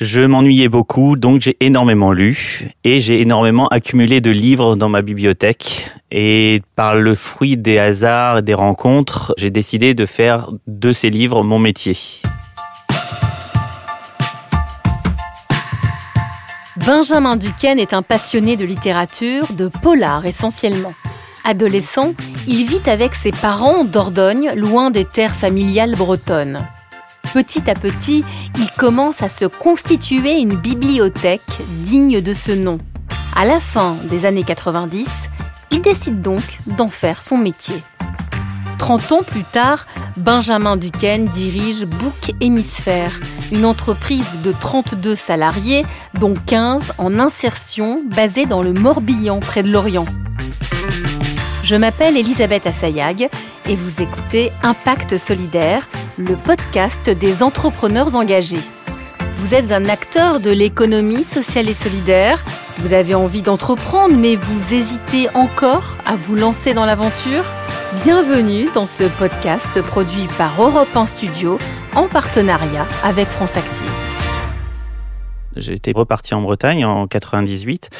Je m'ennuyais beaucoup, donc j'ai énormément lu et j'ai énormément accumulé de livres dans ma bibliothèque. Et par le fruit des hasards et des rencontres, j'ai décidé de faire de ces livres mon métier. Benjamin Duquesne est un passionné de littérature, de polar essentiellement. Adolescent, il vit avec ses parents en Dordogne, loin des terres familiales bretonnes. Petit à petit, il commence à se constituer une bibliothèque digne de ce nom. À la fin des années 90, il décide donc d'en faire son métier. 30 ans plus tard, Benjamin Duquesne dirige Book Hémisphère, une entreprise de 32 salariés, dont 15 en insertion, basée dans le Morbihan, près de Lorient. Je m'appelle Elisabeth Assayag et vous écoutez Impact Solidaire, le podcast des entrepreneurs engagés. Vous êtes un acteur de l'économie sociale et solidaire, vous avez envie d'entreprendre mais vous hésitez encore à vous lancer dans l'aventure? Bienvenue dans ce podcast produit par Europe 1 Studio en partenariat avec France Active. Été reparti en Bretagne en 98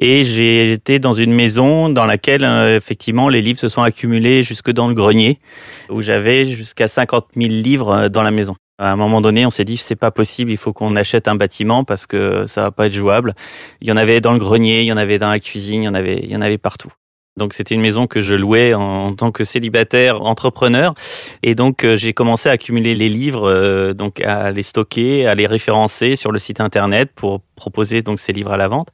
et j'ai été dans une maison dans laquelle euh, effectivement les livres se sont accumulés jusque dans le grenier où j'avais jusqu'à 50 000 livres euh, dans la maison. À un moment donné, on s'est dit c'est pas possible, il faut qu'on achète un bâtiment parce que ça va pas être jouable. Il y en avait dans le grenier, il y en avait dans la cuisine, il y en avait, il y en avait partout. Donc c'était une maison que je louais en, tant que célibataire entrepreneur et donc euh, j'ai commencé à accumuler les livres euh, donc à les stocker, à les référencer sur le site internet pour proposer donc ces livres à la vente.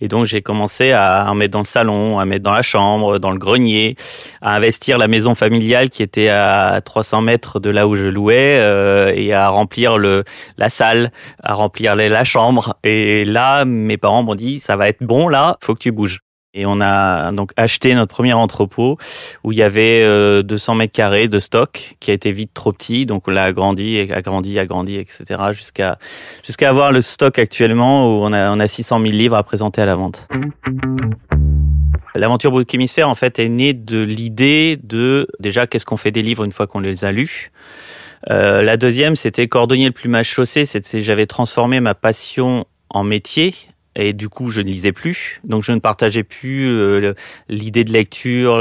Et donc j'ai commencé à en mettre dans le salon, à mettre dans la chambre, dans le grenier, à investir la maison familiale qui était à 300 mètres de là où je louais euh, et à remplir le la salle, à remplir la chambre. Et là mes parents m'ont dit ça va être bon là, faut que tu bouges. Et on a donc acheté notre premier entrepôt où il y avait 200 euh, mètres carrés de stock qui a été vite trop petit. Donc on l'a agrandi, agrandi, agrandi, etc. jusqu'à jusqu'à avoir le stock actuellement où on a, on a 600 000 livres à présenter à la vente. L'aventure Book en fait, est née de l'idée de déjà qu'est-ce qu'on fait des livres une fois qu'on les a lus. Euh, la deuxième, c'était cordonnier le plumage chaussé. C'était j'avais transformé ma passion en métier et du coup je ne lisais plus donc je ne partageais plus euh, l'idée de lecture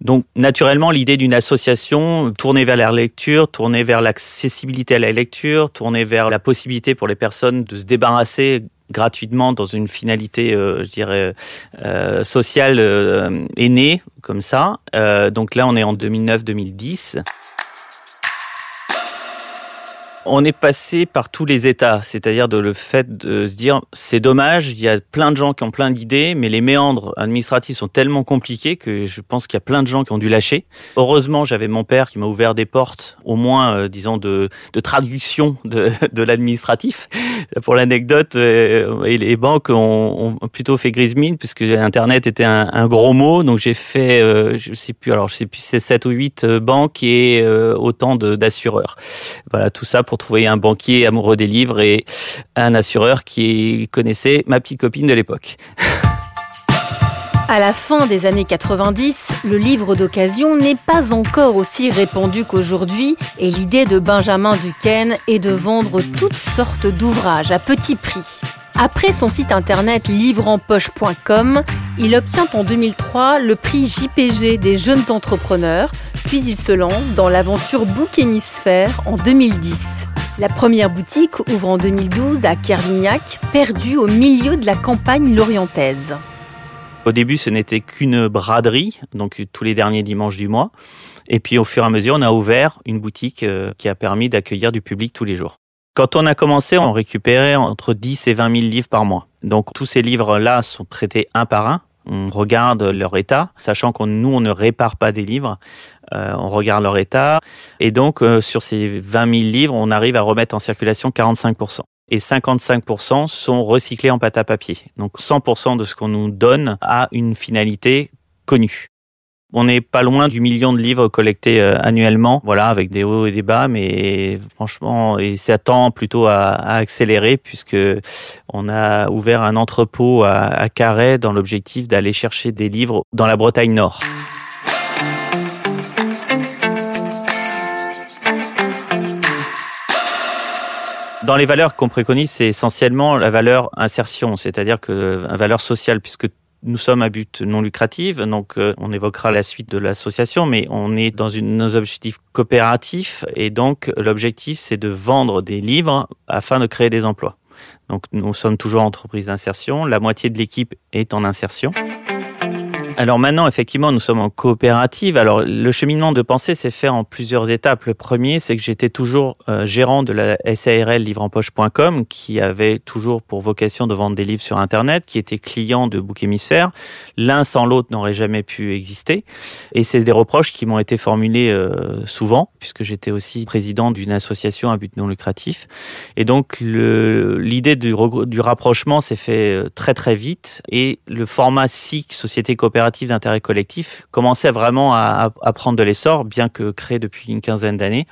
donc naturellement l'idée d'une association tournée vers la lecture tournée vers l'accessibilité à la lecture tournée vers la possibilité pour les personnes de se débarrasser gratuitement dans une finalité, euh, je dirais, euh, sociale euh, est née comme ça. donc là, on est en 2009-2010 on est passé par tous les états, c'est-à-dire de le fait de se dire c'est dommage, il y a plein de gens qui ont plein d'idées, mais les méandres administratifs sont tellement compliqués que je pense qu'il y a plein de gens qui ont dû lâcher. Heureusement, j'avais mon père qui m'a ouvert des portes, au moins, euh, disons, de, de traduction de, l'administratif. Pour l'anecdote, euh, les banques ont, plutôt fait grise mine puisque Internet était un, gros mot, donc j'ai fait, euh, je sais plus, alors je sais plus, c'est 7 ou 8 banques et autant d'assureurs. Voilà, tout ça trouver un banquier amoureux des livres et un assureur qui connaissait ma petite copine de l'époque. À la fin des années 90, le livre d'occasion n'est pas encore aussi répandu qu'aujourd'hui et l'idée de Benjamin Duquesne est de vendre toutes sortes d'ouvrages à petit prix. Après son site internet livreempoche.com, il obtient en 2003 le prix JPG des jeunes entrepreneurs, puis il se lance dans l'aventure Book Hémisphère en 2010. La première boutique ouvre en 2012 à Kervignac, perdue au milieu de la campagne lorientaise. Au début, ce n'était qu'une braderie, donc tous les derniers dimanches du mois. Et puis au fur et à mesure, on a ouvert une boutique euh, qui a permis d'accueillir du public tous les jours. Quand on a commencé, on récupérait entre 10 et 20 000 livres par mois. Donc tous ces livres-là sont traités un par un. On regarde leur état, sachant que nous, on ne répare pas des livres. Euh, on regarde leur état. Et donc, euh, sur ces 20 000 livres, on arrive à remettre en circulation 45%. Et 55% sont recyclés en pâte à papier. Donc 100% de ce qu'on nous donne a une finalité connue. On n'est pas loin du million de livres collectés euh, annuellement, voilà, avec des hauts et des bas, mais franchement, et ça tend plutôt à, accélérer puisque on a ouvert un entrepôt à, à Carhaix dans l'objectif d'aller chercher des livres dans la Bretagne Nord. Dans les valeurs qu'on préconise, c'est essentiellement la valeur insertion, c'est-à-dire que la valeur sociale, puisque nous sommes à but non lucratif, donc euh, on évoquera la suite de l'association, mais on est dans nos objectifs coopératifs et donc l'objectif c'est de vendre des livres afin de créer des emplois. Donc nous sommes toujours entreprise d'insertion, la moitié de l'équipe est en insertion. Alors maintenant, effectivement, nous sommes en coopérative. Alors le cheminement de pensée s'est fait en plusieurs étapes. Le premier, c'est que j'étais toujours euh, gérant de la SARL livreempoche.com, qui avait toujours pour vocation de vendre des livres sur Internet, qui était client de Book Hémisphère. L'un sans l'autre n'aurait jamais pu exister. Et c'est des reproches qui m'ont été formulés euh, souvent, puisque j'étais aussi président d'une association à but non lucratif. Et donc l'idée du, du rapprochement s'est fait euh, très très vite. Et le format SIC, Société coopérative, d'intérêt collectif commençait vraiment à, à prendre de l'essor, bien que créé depuis une quinzaine d'années.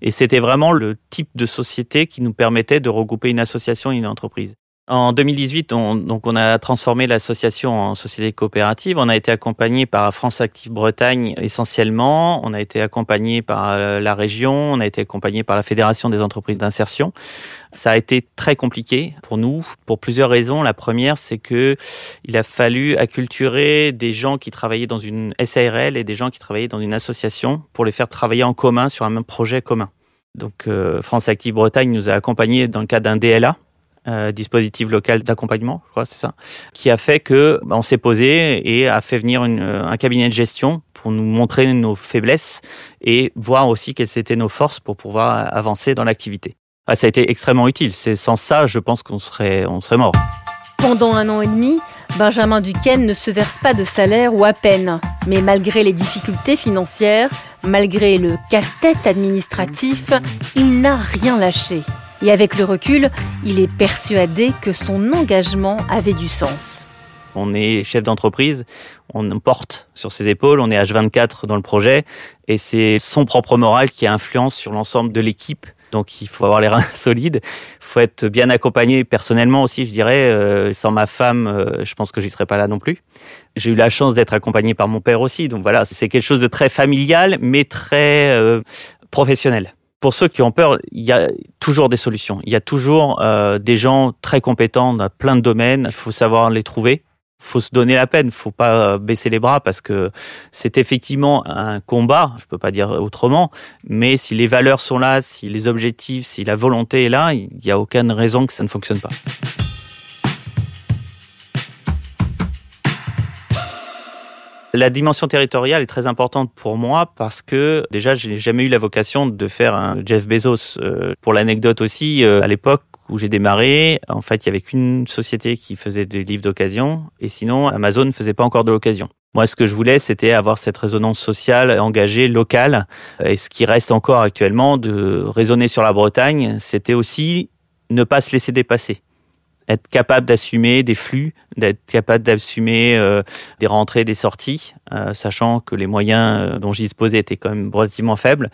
Et c'était vraiment le type de société qui nous permettait de regrouper une association et une entreprise. En 2018, on, donc on a transformé l'association en société coopérative. On a été accompagné par France Active Bretagne essentiellement. On a été accompagné par euh, la région. On a été accompagné par la Fédération des entreprises d'insertion. Ça a été très compliqué pour nous pour plusieurs raisons. La première, c'est que il a fallu acculturer des gens qui travaillaient dans une SARL et des gens qui travaillaient dans une association pour les faire travailler en commun sur un même projet commun. Donc euh, France Active Bretagne nous a accompagnés dans le cadre d'un DLA euh, dispositif local d'accompagnement, je crois, c'est ça, qui a fait que bah, on s'est posé et a fait venir une, euh, un cabinet de gestion pour nous montrer nos faiblesses et voir aussi quelles étaient nos forces pour pouvoir avancer dans l'activité. Ah, ça a été extrêmement utile. C'est sans ça, je pense qu'on serait, on serait mort. Pendant un an et demi, Benjamin Duquesne ne se verse pas de salaire ou à peine. Mais malgré les difficultés financières, malgré le casse-tête administratif, il n'a rien lâché. Et avec le recul, il est persuadé que son engagement avait du sens. On est chef d'entreprise, on porte sur ses épaules, on est H24 dans le projet, et c'est son propre moral qui influence sur l'ensemble de l'équipe. Donc il faut avoir les reins solides, il faut être bien accompagné personnellement aussi, je dirais. Euh, sans ma femme, euh, je pense que j'y serais pas là non plus. J'ai eu la chance d'être accompagné par mon père aussi, donc voilà, c'est quelque chose de très familial, mais très euh, professionnel pour ceux qui ont peur, il y a toujours des solutions. Il y a toujours euh, des gens très compétents dans plein de domaines. Il faut savoir les trouver. Il faut se donner la peine. Il faut pas euh, baisser les bras parce que c'est effectivement un combat. Je peux pas dire autrement. Mais si les valeurs sont là, si les objectifs, si la volonté est là, il n'y a aucune raison que ça ne fonctionne pas. La dimension territoriale est très importante pour moi parce que déjà, je n'ai jamais eu la vocation de faire un Jeff Bezos. Euh, pour l'anecdote aussi, euh, à l'époque où j'ai démarré, en fait, il y avait qu'une société qui faisait des livres d'occasion et sinon, Amazon ne faisait pas encore de l'occasion. Moi, ce que je voulais, c'était avoir cette résonance sociale, engagée, locale. Et ce qui reste encore actuellement de raisonner sur la Bretagne, c'était aussi ne pas se laisser dépasser être capable d'assumer des flux, d'être capable d'assumer euh, des rentrées, des sorties, euh, sachant que les moyens euh, dont j'y disposais étaient quand même relativement faibles,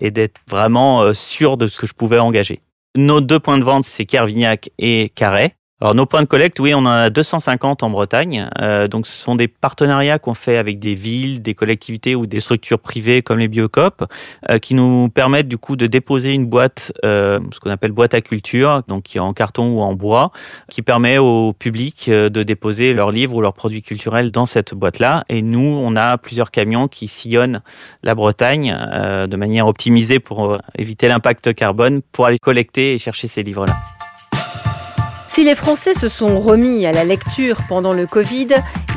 et d'être vraiment sûr de ce que je pouvais engager. Nos deux points de vente, c'est Kervignac et Carhaix. Alors nos points de collecte, oui, on en a 250 en Bretagne. Euh, donc ce sont des partenariats qu'on fait avec des villes, des collectivités ou des structures privées comme les Biocop, euh, qui nous permettent du coup de déposer une boîte, euh, ce qu'on appelle boîte à culture, donc qui est en carton ou en bois, qui permet au public euh, de déposer leurs livres ou leurs produits culturels dans cette boîte-là. Et nous, on a plusieurs camions qui sillonnent la Bretagne euh, de manière optimisée pour éviter l'impact carbone, pour aller collecter et chercher ces livres-là. Si les Français se sont remis à la lecture pendant le Covid,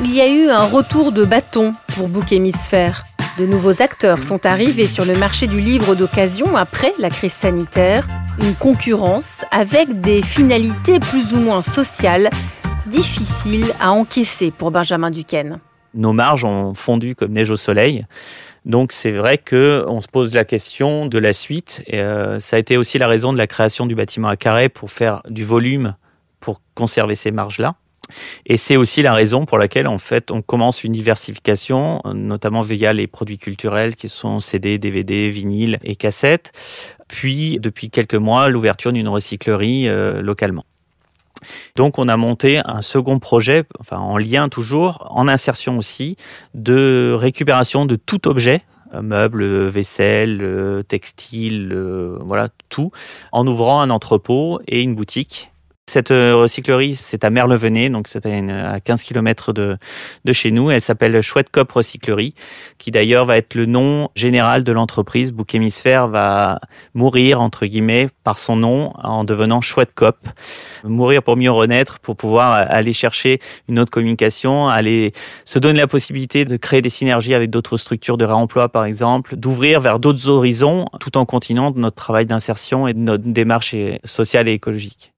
il y a eu un retour de bâton pour Book Hémisphère. De nouveaux acteurs sont arrivés sur le marché du livre d'occasion après la crise sanitaire, une concurrence avec des finalités plus ou moins sociales difficiles à encaisser pour Benjamin Duquesne. Nos marges ont fondu comme neige au soleil. Donc c'est vrai que on se pose la question de la suite. Et euh, ça a été aussi la raison de la création du bâtiment à carré pour faire du volume pour conserver ces marges-là. Et c'est aussi la raison pour laquelle, en fait, on commence une diversification, notamment via les produits culturels qui sont CD, DVD, vinyle et cassettes. Puis, depuis quelques mois, l'ouverture d'une recyclerie euh, localement. Donc, on a monté un second projet, enfin, en lien toujours, en insertion aussi, de récupération de tout objet meubles, vaisselle, textile, voilà tout, en ouvrant un entrepôt et une boutique cette euh, recyclerie, c'est à Merlevenez, donc c'est à 15 km de, de chez nous. Elle s'appelle Chouette Cop Recyclerie, qui d'ailleurs va être le nom général de l'entreprise. Bouc Hémisphère va mourir, entre guillemets, par son nom en devenant Chouette Cop. Mourir pour mieux renaître, pour pouvoir aller chercher une autre communication, aller se donner la possibilité de créer des synergies avec d'autres structures de réemploi, par exemple, d'ouvrir vers d'autres horizons, tout en continuant notre travail d'insertion et de notre démarche sociale et écologique.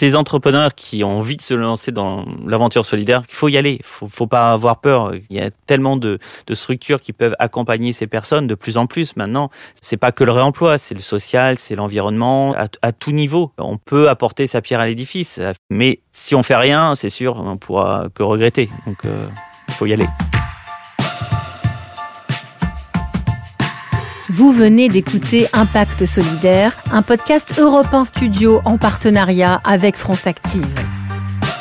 Ces entrepreneurs qui ont envie de se lancer dans l'aventure solidaire, il faut y aller. Faut, faut pas avoir peur. Il y a tellement de, structures qui peuvent accompagner ces personnes de plus en plus maintenant. C'est pas que le réemploi, c'est le social, c'est l'environnement, à, tout niveau. On peut apporter sa pierre à l'édifice, mais si on fait rien, c'est sûr, on pourra que regretter. Donc, euh, il faut y aller. Vous venez d'écouter Impact Solidaire, un podcast Europe 1 Studio en partenariat avec France Active.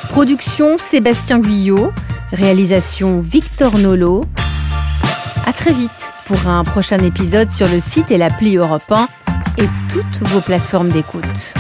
Production Sébastien Guyot, réalisation Victor Nolo. À très vite pour un prochain épisode sur le site et l'appli Europe 1 et toutes vos plateformes d'écoute.